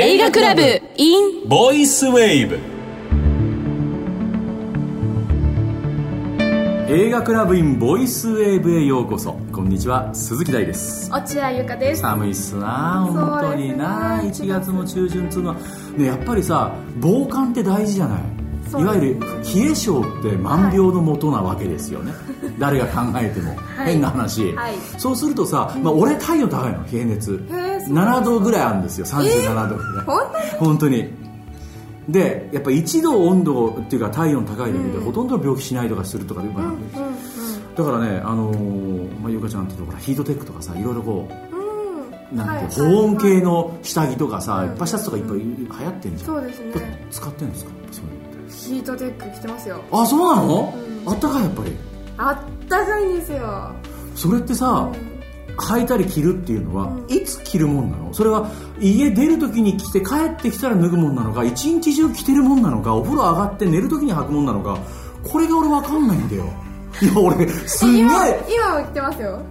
映画クラブ in ボイスウェーブ。映画クラブインボイスウェーブへようこそ。こんにちは鈴木大です。落合ゆかです。寒いっすな本当にな、1月の中旬っつうのは。ねやっぱりさ防寒って大事じゃない？いわゆる冷え性って万病のもとなわけですよね、誰が考えても、変な話、はい。そうするとさ、まあ、俺体温高いの冷え熱7度ぐらいあるんですよ37度ぐらい、本当に？本当に。でやっぱ1度温度っていうか体温高いだけで、ほとんど病気しないとかするとかいうから、だからねあのーまあ、ゆかちゃんってところヒートテックとかさいろいろこうなんてはい保温系の下着とかさ、いっぱいシャツとかいっぱい流行ってんじゃん。そうですね。使ってんですか？そういうヒートテック着てますよ。あそうなの、あったかいやっぱり。あったかいんですよ。それってさ、履いたり着るっていうのは、いつ着るもんなのそれは家出る時に着て帰ってきたら脱ぐもんなのか一日中着てるもんなのかお風呂上がって寝る時に履くもんなのかこれが俺分かんないんだよいや俺すんげえ今も着てますよ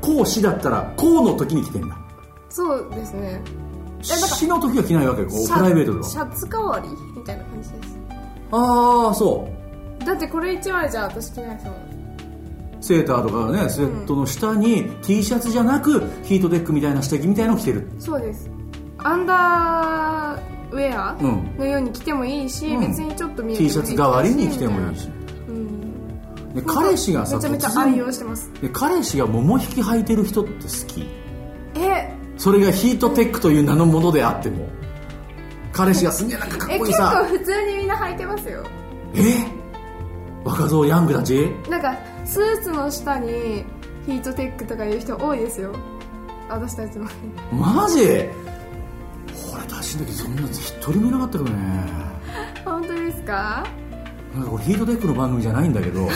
こう死だったらこうの時に着てんだそうですねなんか死の時は着ないわけよプライベートではシャツ代わりみたいな感じですああそうだってこれ1枚じゃ私着ないですもんセーターとかねスウェットの下に T シャツじゃなくヒートテックみたいな下着みたいのを着てる。そうです。アンダーウェアうんのように着てもいいし、うん。別にちょっと見えて T シャツ代わりに着てもいいし。うん。で彼氏がさめちゃめちゃ愛用してます。で彼氏が桃引き履いてる人って好き。え？それがヒートテックという名のものであっても。彼氏がすんげえなんかかっえ結構こいいさ。普通にみんな履いてますよ。え？若造ヤングたちなんかスーツの下にヒートテックとかいう人多いですよ。私たちのマジ？俺たちの時そんな一人もいなかったけどね。本当ですか？なんかこれヒートテックの番組じゃないんだけど。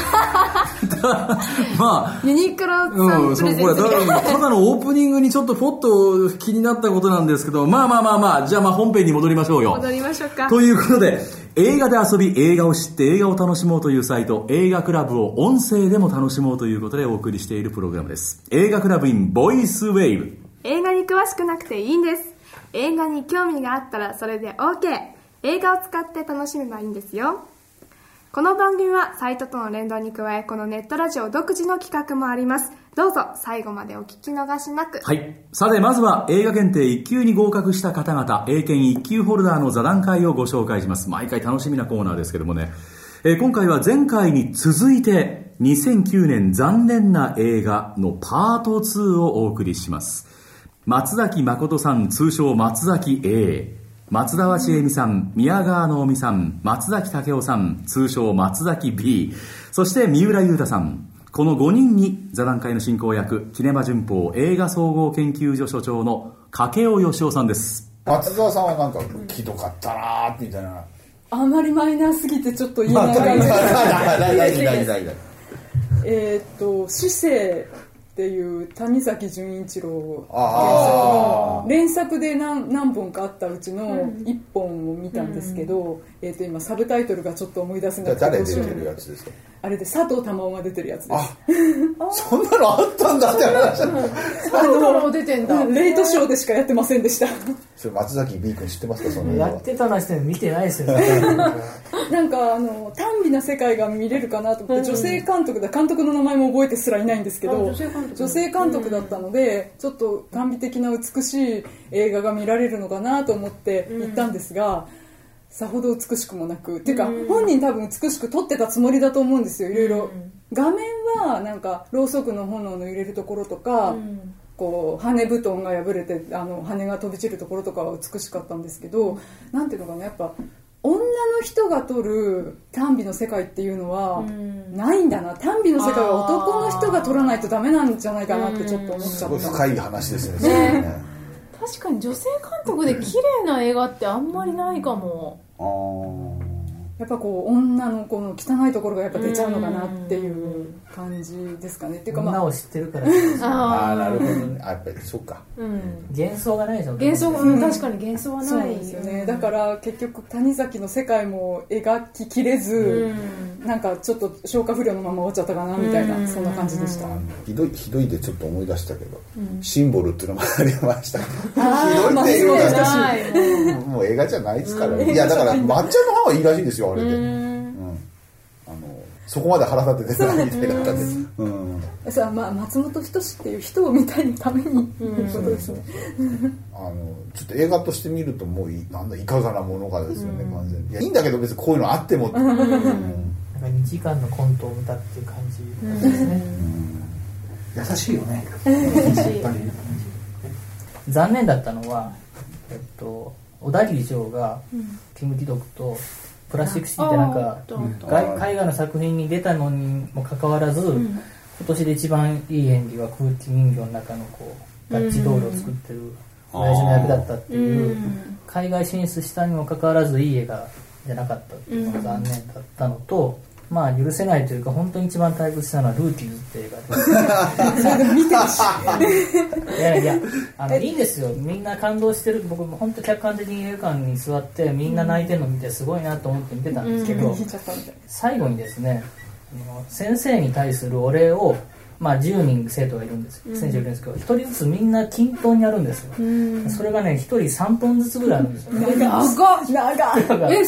まあユニクロうん、プそう、これ、ただただのオープニングにちょっとポッと気になったことなんですけど、まあまあまあまあ、じゃあまあ本編に戻りましょうよ。戻りましょうか。ということで、映画で遊び、映画を知って映画を楽しもうというサイト、映画クラブを音声でも楽しもうということでお送りしているプログラムです。映画クラブインボイスウェイブ。映画に詳しくなくていいんです映画に興味があったらそれで OK 映画を使って楽しめばいいんですよこの番組はサイトとの連動に加えこのネットラジオ独自の企画もありますどうぞ最後までお聞き逃しなくはい。さて、まずは映画検定1級に合格した方々、英検1級ホルダーの座談会をご紹介します。毎回楽しみなコーナーですけどもね。えー今回は前回に続いて、2009年残念な映画のパート2をお送りします。松崎誠さん、通称松崎 A。松田千恵美さん、宮川直美さん、松崎武雄さん、通称松崎 B。そして三浦優太さん。この5人に座談会の進行役、キネマ旬報映画総合研究所所長の掛尾義雄さんです。松沢さんはなんかひどかったなーみたいな。あまりマイナーすぎてちょっと言えない感じ大事大事大事。えーっと「死生」っていう谷崎潤一郎あ原作の連作で何何本かあったうちの1本を見たんですけど、えーっと今サブタイトルがちょっと思い出せなくて誰出てどうしようるやつですかあれで佐藤珠緒が出てるやつです。あそんなのあったんだって話。あの出てんだ。レイトショーでしかやってませんでした。それ松崎 B 君知ってますか？そのやってたなして見てないですよ。なんかあの短美な世界が見れるかなと思って女性監督だ監督の名前も覚えてすらいないんですけど女性監督。だったのでちょっと短美的な美しい映画が見られるのかなと思って行ったんですが、さほど美しくもなくっていうか本人多分美しく撮ってたつもりだと思うんですよいろいろ画面はなんかろうそくの炎の揺れるところとか、こう羽布団が破れてあの羽が飛び散るところとかは美しかったんですけど、なんていうのかなやっぱ女の人が撮る短美の世界っていうのはないんだな。短美の世界は男の人が撮らないとダメなんじゃないかなってちょっと思っちすゃった。ごい深い話ですね。ね。確かに女性監督で綺麗な映画ってあんまりないかもやっぱこう女の子の汚いところがやっぱ出ちゃうのかなっていう感じですかね。っていうかまあ女を知ってるから。あー。なるほどね。あやっぱりそっか。うん。幻想がないでしょ幻想が、うん確かに幻想はなないんですよね。だから結局谷崎の世界も描ききれず、なんかちょっと消化不良のまま終わっちゃったかなみたいなそんな感じでした。ひどいひどいでちょっと思い出したけど、シンボルっていうのもありましたひーどいっていうのまあがないもう映画じゃないですからね。いやだから抹茶の歯はいいらしいですよあれで、うん。あのそこまで腹立ててないみたいだったん。です、うん、さあ、まあ、松本人志っていう人を見たいためにっていうことですね、あのちょっと映画として見るともういなんだいかがなものかですよね、完全に。いやいいんだけど別にこういうのあっても、うんなんか2時間のコントを見たっていう感じですね、優しいよね。やっぱり。残念だったのは、えっと、小田切城が、キム・ティドクとプラスチックシーってなんか外絵画の作品に出たのにもかかわらず、今年で一番いい演技は空気人形の中のこうダッチドールを作ってる親父の役だったっていう、海外進出したにもかかわらずいい映画じゃなかったっていうのが残念だったのと、まあ許せないというか本当に一番退屈したのは「ルーティーズ」って映画で いやいやあのいいんですよ。みんな感動してる。僕も本当客観的に映画館に座ってみんな泣いてるの見てすごいなと思って見てたんですけど、最後にですね先生に対するお礼をまあ10人生徒がいるんです。先生いるんですけど1人ずつみんな均等にやるんですよ、それがね1人3分ずつぐらいあるんですよ、ね、長っ。長い だからえ30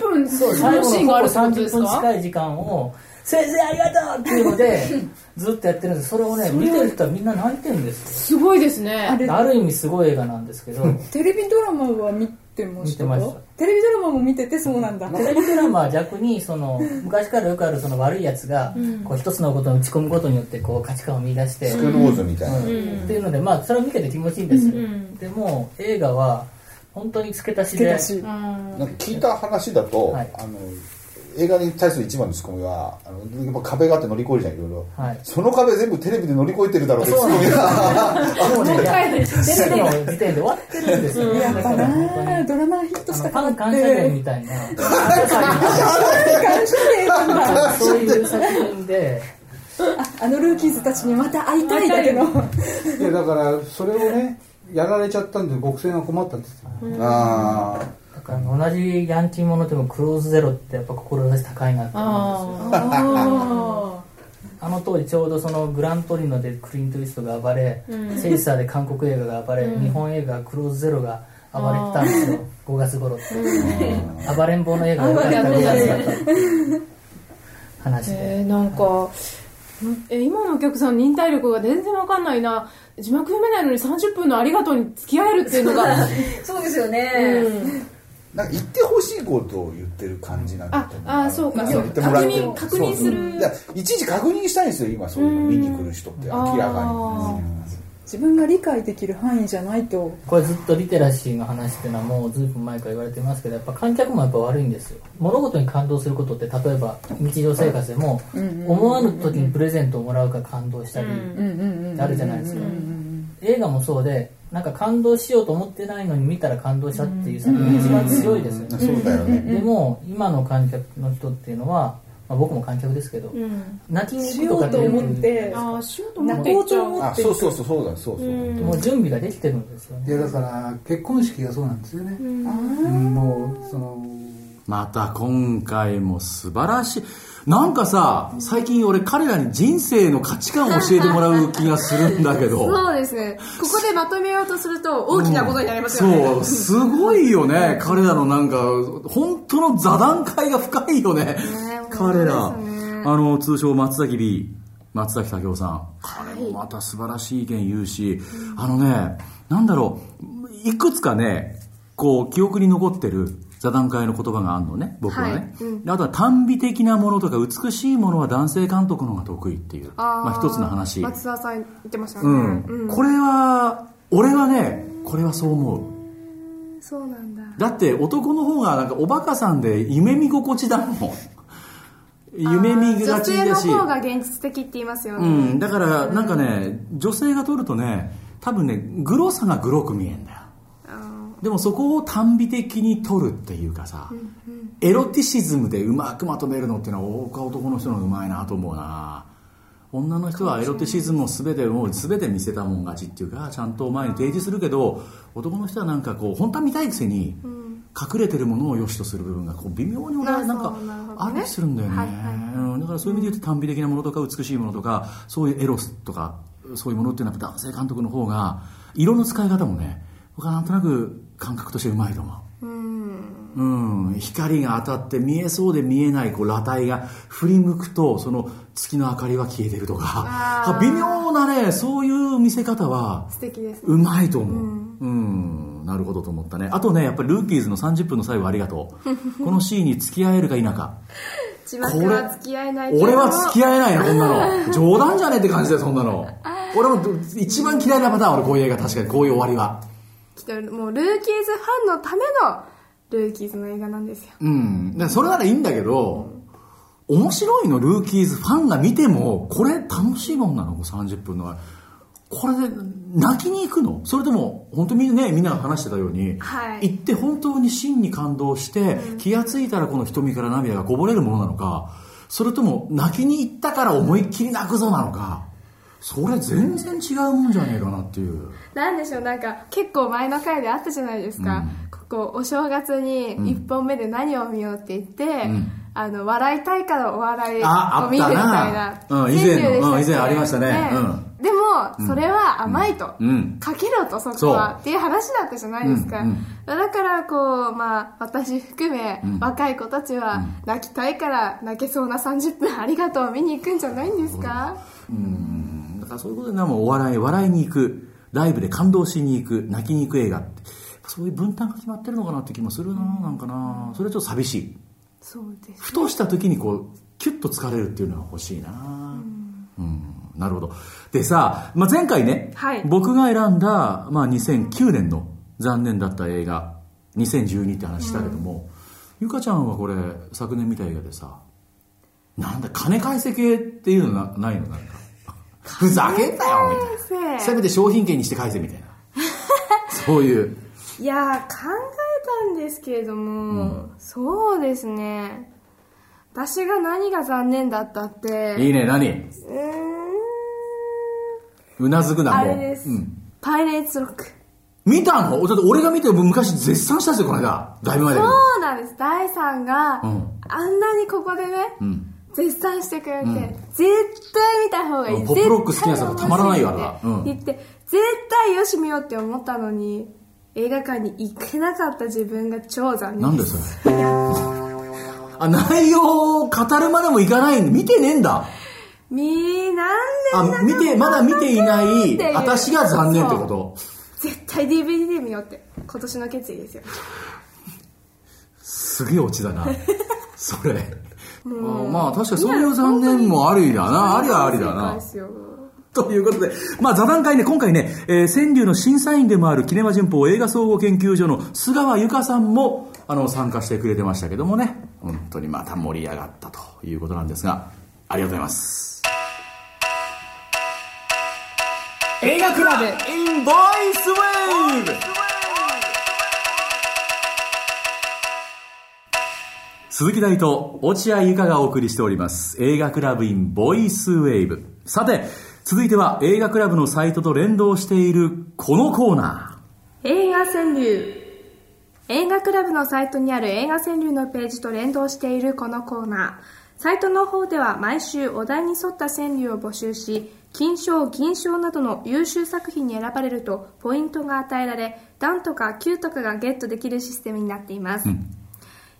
分そうそのシーンがあるってことです30分か？近い時間を「先生ありがとう!」っていうので ずっとやってるんです。それをね見てる人はみんな泣いてるんですよ。すごいですね。ある意味すごい映画なんですけど。テレビドラマは見てました。か見てました。テレビドラマも見ててそうなんだ。テレビドラマは逆にその 昔からよくあるその悪いやつがこう一つのことに打ち込むことによってこう価値観を見出して、スクールウォーズみたいな、うん。っていうのでまあそれを見てて気持ちいいんですよ、でも映画は本当に付け足しで。付け足し。なんか聞いた話だと、はい。あの映画に対する一番のツッコミはあのやっぱ壁があって乗り越えるじゃんいろいろ、はい。その壁全部テレビで乗り越えてるだろうってツッコミがもうねいやテレビの時点で終わってるんですよ、だから本当にあードラマがヒットしたからって。みたいなそういう作品であのルーキーズたちにまた会いたいだけのいやだからそれをねやられちゃったんで極戦が困ったんですよあだから同じヤンキーものでもクローズゼロってやっぱ志高いなって思うんですよ。ああの当時ちょうどそのグラントリノでクリント・イーストが暴れ、セイサーで韓国映画が暴れ、日本映画クローズゼロが暴れてたんですよ。5月頃って、暴れん坊の映画が良かった5月だったっていう話で、えー、なんかえ今のお客さん忍耐力が全然わかんないな。字幕読めないのに30分のありがとうに付き合えるっていうのが。そうですよね、ーなんか言ってほしいことを言ってる感じなんだあと思う。あそうか。そう言ってもらえて。確認確認する。いちいち確認したいんですよ今そういうの見に来る人って明らかあ自分が理解できる範囲じゃないと。これずっとリテラシーの話っていうのはもうずいぶん前から言われてますけどやっぱ観客もやっぱ悪いんですよ。物事に感動することって例えば日常生活でも思わぬ時にプレゼントをもらうから感動したりあるじゃないですか映画もそうでなんか感動しようと思ってないのに見たら感動したっていう作品が一番強いですよね。にそうだよね、でも今の観客の人っていうのは、まあ、僕も観客ですけど、泣きに行くとかってしようと思ってああしようと思って泣こうと思あって。そうそうそうそうだそうそう、もう準備ができてるんですよね。いやだから結婚式がそうなんですよね、うんもうそのまた今回も素晴らしい。なんかさ、最近俺彼らに人生の価値観を教えてもらう気がするんだけど。そうですねここでまとめようとすると大きなことになりますよね、そう、すごいよね。彼らのなんか、本当の座談会が深いよね。彼ら。あの、通称松崎 B、松崎武雄さん。彼もまた素晴らしい意見言うし、あのね、なんだろう、いくつかね、こう、記憶に残ってる座談会の言葉があるのね、僕はね。はいうん。あとは短美的なものとか美しいものは男性監督の方が得意っていう、まあ一つの話。松沢さん言ってましたね、うん。これは、俺はね、これはそう思う。そうなんだ。だって男の方がなんかおバカさんで夢見心地だもん。夢見がちだし。女性の方が現実的って言いますようね、ん。だからなんかね女性が撮るとね多分ねグロさがグロく見えんだよでもそこを短美的に撮るっていうかさ、エロティシズムでうまくまとめるのっていうのは僕は男の人のうまいなと思うな。女の人はエロティシズムを全てもう全て見せたもん勝ちっていうかちゃんと前に提示するけど男の人はなんかこう本当は見たいくせに隠れてるものを良しとする部分がこう微妙に俺はなんかある気するんだよね、はいはい。うん、だからそういう意味で言うと短美的なものとか美しいものとかそういうエロスとかそういうものっていうのは男性監督の方が色の使い方もね僕はなんとなく感覚としてうまいと思ううん、光が当たって見えそうで見えないこう裸体が振り向くとその月の明かりは消えてるとか微妙なねそういう見せ方は素敵ですねうまいと思う。うん、なるほどと思ったね。あとね、やっぱりルーキーズの30分の最後ありがとう。このシーンに付き合えるか否か。字幕は付き合えない俺は付き合えないな、こんなの。冗談じゃねえって感じだよ、そんなの。俺も一番嫌いなパターン、俺こういう映画、確かにこういう終わりは。きっともうルーキーズファンのためのルーキーズの映画なんですようん。だからそれならいいんだけど、面白いの、ルーキーズファンが見ても、これ楽しいもんなの、こう30分の。これで泣きに行くの？それとも、本当にね、みんなが話してたように、はい行って本当に真に感動して、気がついたらこの瞳から涙がこぼれるものなのか、それとも泣きに行ったから思いっきり泣くぞなのか、それ全然違うもんじゃねえかなっていう。なんでしょうなんか結構前の回であったじゃないですか、ここお正月に1本目で何を見ようって言って、あの笑いたいからお笑いあを見るみたいあなうん以前のうん以前ありましたね。うん。でもそれは甘いと、うん。かけろとそこは。っていう話だったじゃないですか、うんうん。だからこうまあ私含め、若い子たちは泣きたいから泣けそうな30分ありがとう見に行くんじゃないんですか、だからそういうことでもうお笑い、笑いに行く、ライブで感動しに行く、泣きに行く映画って、そういう分担が決まってるのかなって気もするな、なんかな。それちょっと寂しい。そうですふとした時にこう、キュッと疲れるっていうのが欲しいな。うん、なるほど。でさ、まあ、前回ね、はい僕が選んだ、まあ、2009年の残念だった映画、2012って話したけども、ゆかちゃんはこれ、昨年見た映画でさ、なんだ、金返せ系っていうのなないの？なんか。ふざけんなよみたいな。せめて商品券にして返せみたいな。そういう。いやー考えたんですけれども、そうですね私が何が残念だったっていいね、何？うーんうなずくな、もう。あれです、うん。パイレーツロック見たの？だって俺が見て昔絶賛したんですよ、この間。だいぶ前だけど。そうなんです第3が、うんあんなにここでね、ん絶賛してくれて、絶対見た方がいいうんポップロック好きな人はたまらないよあれはうん言って絶対よし見ようって思ったのに映画館に行けなかった自分が超残念なんでそれ。あ、内容を語るまでもいかないんで、見てねえんだ。みなんであ、見て、まだ見ていない私が残念ってこと？絶対 DVD で見ようって今年の決意ですよすげえオチだな。それ。あまあ確かにそういう残念もありだな。ありはありだな正解で。すよということで、まあ座談会ね、今回ね、えー川柳の審査員でもあるキネマ旬報映画総合研究所の菅川由香さんも、あの、参加してくれてましたけどもね、本当にまた盛り上がったということなんですが、ありがとうございます。映画クラブ in ボイスウェー鈴木大と落合由香がお送りしております。映画クラブ in ボイスウェーブ。さて、続いては映画クラブのサイトと連動しているこのコーナ映画川柳。映画クラブのサイトにある映画川柳のページと連動しているこのコーナー。サイトの方では毎週お題に沿った川柳を募集し金賞銀賞などの優秀作品に選ばれるとポイントが与えられ段とか9とかがゲットできるシステムになっています、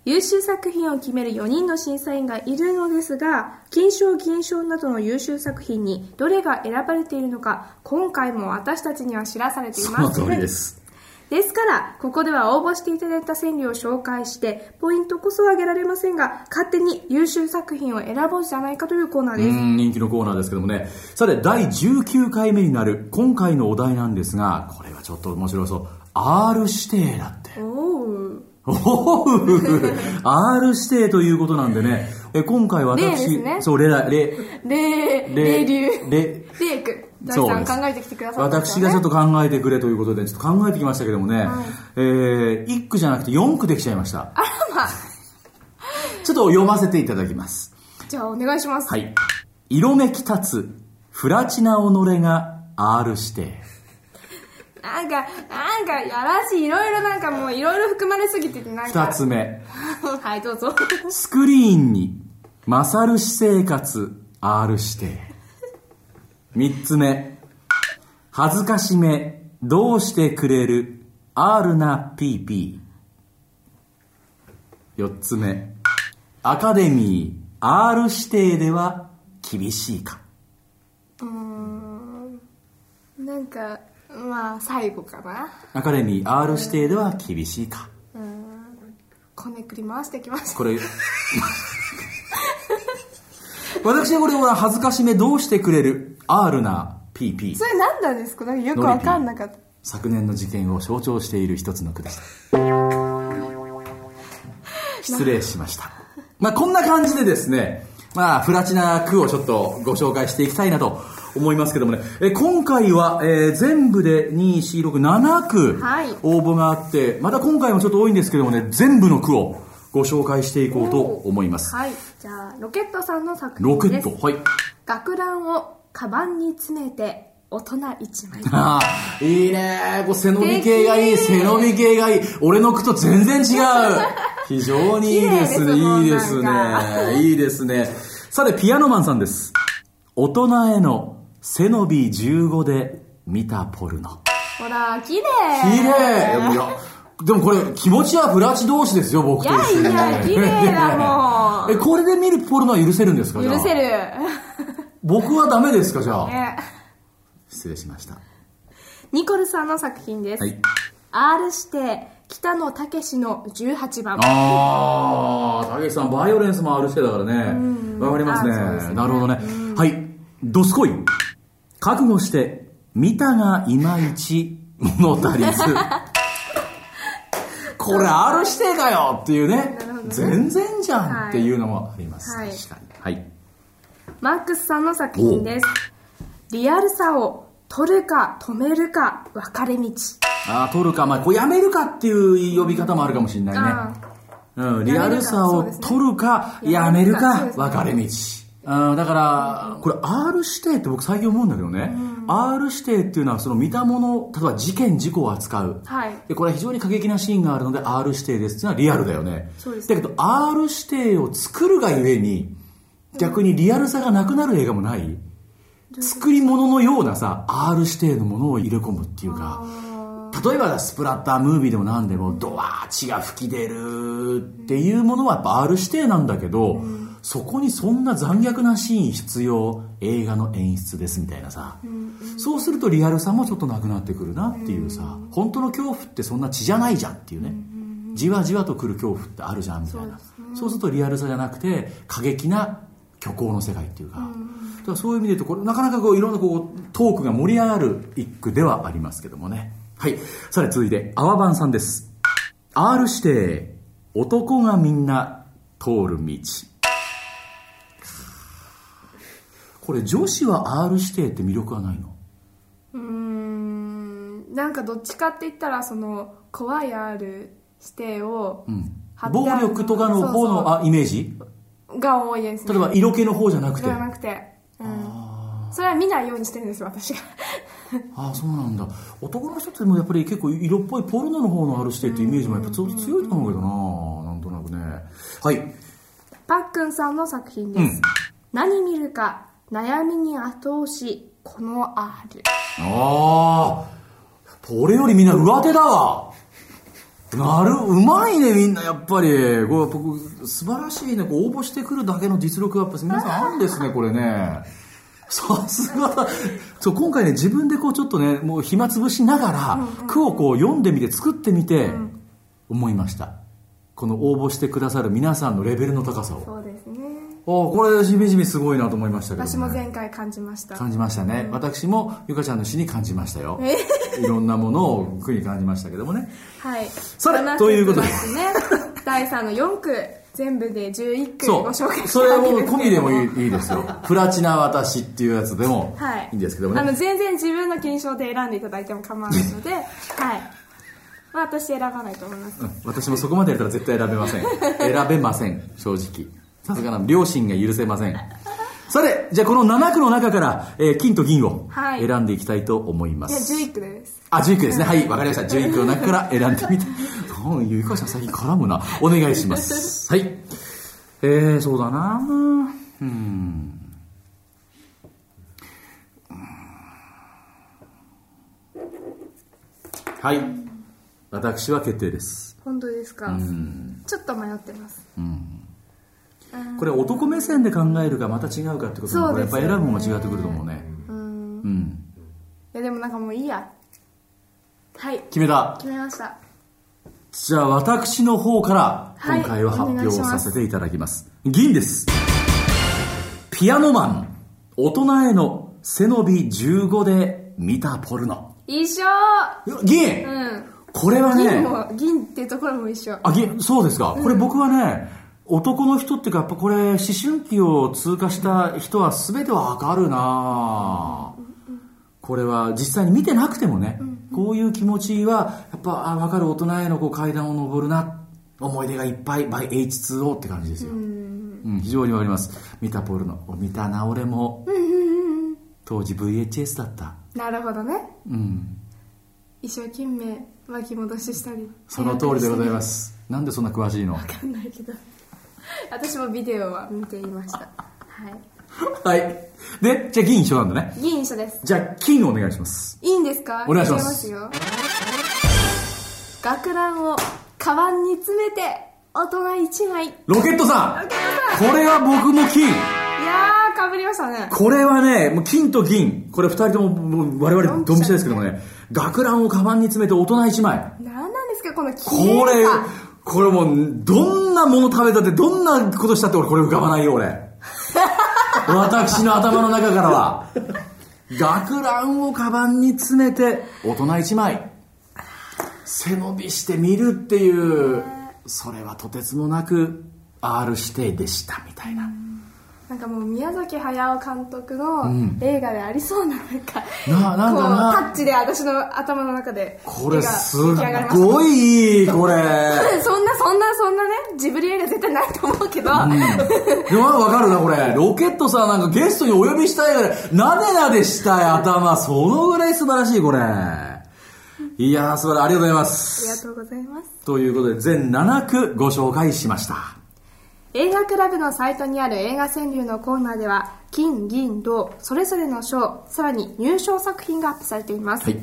優秀作品を決める4人の審査員がいるのですが金賞銀賞などの優秀作品にどれが選ばれているのか今回も私たちには知らされていー。ますその通りです。ですから、ここでは応募していただいた川柳を紹介して、ポイントこそ上げられませんが、勝手に優秀作品を選ぼうじゃないかというコーナーです。うん、人気のコーナーですけどもね。さて、第19回目になる今回のお題なんですが、これはちょっと面白そう。R 指定だって。おー。おー R 指定ということなんでね、え今回私、ねそう、レラ、レ、霊、霊霊流。霊霊君。大そう考えてきてくださね私がちょっと考えてくれということで、ちょっと考えてきましたけどもね、えー、1句じゃなくて4句できちゃいました。あらまあ。ちょっと読ませていただきます。じゃあお願いします。はい。色めき立つ、フラチナ己が R 指定。なんか、なんか、やらしい、いろいろなんかもう、いろいろ含まれすぎてて、なんか。二つ目。はい、どうぞ。スクリーンに、勝る私生活、R 指定。三つ目。恥ずかしめ、どうしてくれる、R な PP。四つ目。アカデミー、R 指定では厳しいか。うーん。なんか、まあ、最後かな。アカデミー、R 指定では厳しいか。こねくり回してきました。これ、私はこれは恥ずかしめどうしてくれる R な PP。それ何なんですか？かよくわかんなかった。昨年の事件を象徴している一つの句でした。失礼しました。まあこんな感じでですね、まあ、フラチな句をちょっとご紹介していきたいなと思いますけどもね、え今回は、えー全部で2、4、6、7句はい応募があって、また今回もちょっと多いんですけどもね、全部の句をご紹介していこうと思います。はい。じゃあ、ロケットさんの作ロ品です。ケット、はい。学ランをカバンに詰めて、大人一枚。ああ、いいねこう背伸び系がいい、背伸び系がいい。俺の句と全然違う。非常にいいです。綺麗ですもんいいですね。いいですね。さて、ピアノマンさんです。大人への背伸び15で見たポルノ。ほら、綺麗綺麗いやでもこれ、気持ちはフラチ同士ですよ、僕と一緒に。いやいや綺麗だもん え、これで見るポルノは許せるんですか許せる。僕はダメですかじゃあ？ね失礼しました。ニコルさんの作品です。はい。R 指定、北野武の18番。ああ、たけしさん、バイオレンスもあるしてだからね。わかりますねねなるほどね。はい。ドスコイ。覚悟して、見たがいまいち物足りず。これ、ある指定かよっていうね。全然じゃんっていうのもあります。はい確かに。はい。マックスさんの作品です。リアルさを取るか止めるか分かれ道。ああ、取るか、まあ、こうやめるかっていう呼び方もあるかもしれないね。あうん、リアルさを取るか、やめるか、分かれ道。うん、だから、これ R 指定って僕最近思うんだけどね、R 指定っていうのはその見たもの、例えば事件、事故を扱う。はい。で、これは非常に過激なシーンがあるので R 指定ですっていうのはリアルだよね。そうです。だけど R 指定を作るがゆえに、逆にリアルさがなくなる映画もない。作り物のようなさ、R 指定のものを入れ込むっていうか、例えばスプラッタームービーでも何でもドワー血が吹き出るっていうものはやっぱ R 指定なんだけど、そこにそんな残虐なシーン必要映画の演出ですみたいなさ、そうするとリアルさもちょっとなくなってくるなっていうさ、本当の恐怖ってそんな血じゃないじゃんっていうね、じわじわとくる恐怖ってあるじゃんみたいな。そう,、するとリアルさじゃなくて過激な虚構の世界っていうか、だからそういう意味で言うとこれなかなかこういろんなこうトークが盛り上がる一句ではありますけどもね。はい。さて続いて泡番さんです。R 指定男がみんな通る道これ女子は R 指定って魅力はないの？うーん、なんかどっちかって言ったら、その、怖い R 指定を、うん。暴力とかの方のあイメージ？が多いですね。例えば色気の方じゃなくて？じゃなくて。うん。それは見ないようにしてるんです、私が。ああそうなんだ。男の人ってでもやっぱり結構色っぽいポルノの方の R 指定ってイメージもやっぱ強いと思うけどななんとなくね。はい。パックンさんの作品です。うん。何見るか、悩みに後押し、この R。ああ俺よりみんな上手だわ。なるうまいねみんなやっぱり。これ僕素晴らしいね応募してくるだけの実力がやっぱ皆さんあるんですねこれね。さすがだ。そう今回ね自分でこうちょっとねもう暇つぶしながら句をこう読んでみて作ってみて思いました。この応募してくださる皆さんのレベルの高さを。そうですね。おこれしみじみすごいなと思いましたけど、ね、私も前回感じました。感じましたね、私もゆかちゃんの詩に感じましたよ。いろんなものを句に感じましたけどもね。はい。さて7ということで。節ね。第3の4句、全部で11句そご紹介うそれもしたわけですけど込みでもいいいいですよ。プラチナ私っていうやつでもはい。いいんですけどもあの、ね、全然自分の金賞で選んでいただいても構わないので、はい。まあ、私選ばないと思います。うん。私もそこまでやったら絶対選べません。選べません。正直さすがな両親が許せませんさて、じゃあこの7区の中から、えー金と銀をはい選んでいきたいと思いまいやす。11区ですあ、11区ですね。はい、わかりました。11区の中から選んでみて。うん、ゆいかさん最近絡むな。お願いします。はい。えー、そうだなうん。はい。私は決定です。本当ですか？うん。ちょっと迷ってますこれ男目線で考えるかまた違うかってことも、これやっぱ選ぶものが違ってくると思うね。うんうん。いやでもなんかもういいやはい決めた。決めましたじゃあ私の方からはい今回は発表させていただきます。銀です。ピアノマン、大人への背伸び15で見たポルノ。一緒銀、うんこれは銀ね、も銀っていうところも一緒あ、銀、そうですか。これ僕はね、男の人っていうか、やっぱこれ、思春期を通過した人は全てわかるなこれは実際に見てなくてもね、こういう気持ちは、やっぱ、あ、わかる大人へのこう階段を登るな、思い出がいっぱい、by H2O って感じですよ。うん、非常にわかります。見たポルノ。見たな、俺も。当時 VHS だった。なるほどねうん。一生懸命巻き戻ししたりその通りでございますす。なんでそんな詳しいの？分かんないけど 私もビデオは見ていました。はい。はい。で、じゃあ銀一緒なんだね。銀一緒です。じゃあ金お願いします。いいんですか？お願いします。いよ。学ランをカバンに詰めて大人1枚。いロケットさん。これは僕も金。やーかぶりましたね。これはね、もう金と銀。これ二人とももう我々ドンピシャですけどもね、学ランをカバンに詰めて大人一枚。何なんですか？この綺これこれもう、どんなもの食べたって、どんなことしたって俺これ浮かばないよ、俺。私の頭の中からは。学ランをカバンに詰めて、大人一枚。背伸びして見るっていう、それはとてつもなく R 指定でした、みたいな。なんかもう宮崎駿監督の映画でありそうななんか、ななんかなこうタッチで私の頭の中でこれすごいこれ。そんなそんなそんなねジブリ映画絶対ないと思うけど、でもわかるな、これ。ロケットさんなんかゲストにお呼びしたいぐらい、なでなでしたい頭、そのぐらい素晴らしい、これ。いやー、素晴らしい。ありがとうございまありがす。とうございますということで、全7区ご紹介しました。映画クラブのサイトにある映画川柳のコーナーでは金銀銅それぞれの賞さらに入賞作品がアップされています、はい。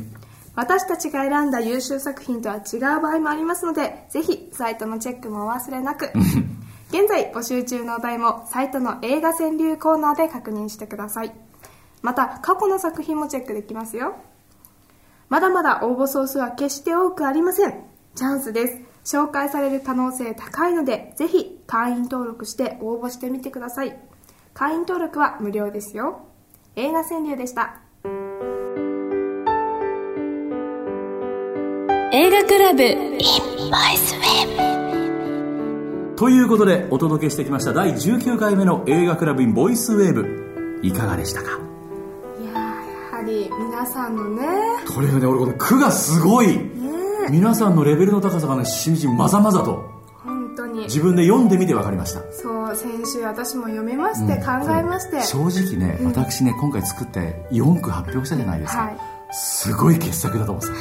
私たちが選んだ優秀作品とは違う場合もありますのでぜひサイトのチェックもお忘れなく。現在募集中のお題もサイトの映画川柳コーナーで確認してください。また過去の作品もチェックできますよ。まだまだ応募総数は決して多くありません。チャンスです。紹介される可能性高いので、ぜひ会員登録して応募してみてください。会員登録は無料ですよ。映画川柳でした。映画クラブということで、お届けしてきました第19回目の映画クラブインボイスウェーブ。いかがでしたか？いやー、やはり皆さんのね、とにかくね、俺この句がすごい。皆さんのレベルの高さがね、しみじみまざまざと、本当に。自分で読んでみて分かりました。そう、先週私も読みまして、考えまして。正直ね、私ね、今回作って4句発表したじゃないですか。はいすごい傑作だと思ってた。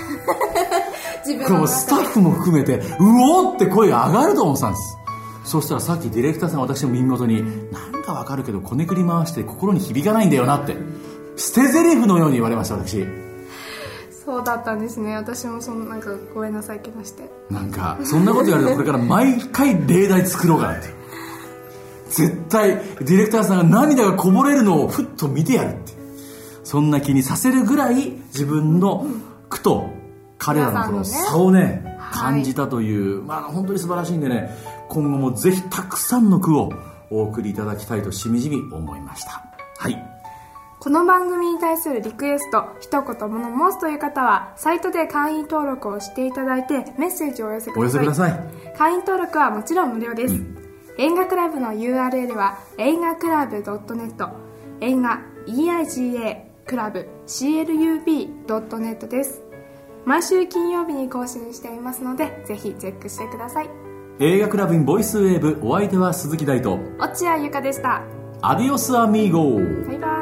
自分スタッ。フも含めて、うおーって声が上がると思ってたんです。そしたらさっきディレクターさん私の耳元に、なんかわかるけど、こねくり回して心に響かないんだよなって、捨て台詞のように言われました、私。そうだったんですね。私もそのなんかごめんなさいけまして。なんか、そんなこと言われるとこれから毎回例題作ろうかなって。絶対、ディレクターさんが涙がこぼれるのをふっと見てやるって。そんな気にさせるぐらい自分の句と彼らのこの差をね、はい感じたという、まあ本当に素晴らしいんでね、今後もぜひたくさんの句をお送りいただきたいとしみじみ思いました。はい。この番組に対するリクエスト、一言物申すという方は、サイトで会員登録をしていただいて、メッセージをお寄せください。お寄せください。会員登録はもちろん無料です。映画クラブの URL は映画クラブ .net 映画 EIGA クラブ CLUB.net です。毎週金曜日に更新していますので、ぜひチェックしてください。映画クラブインボイスウェーブ、お相手は鈴木大と、落合ゆかでした。アディオスアミーゴバイバイ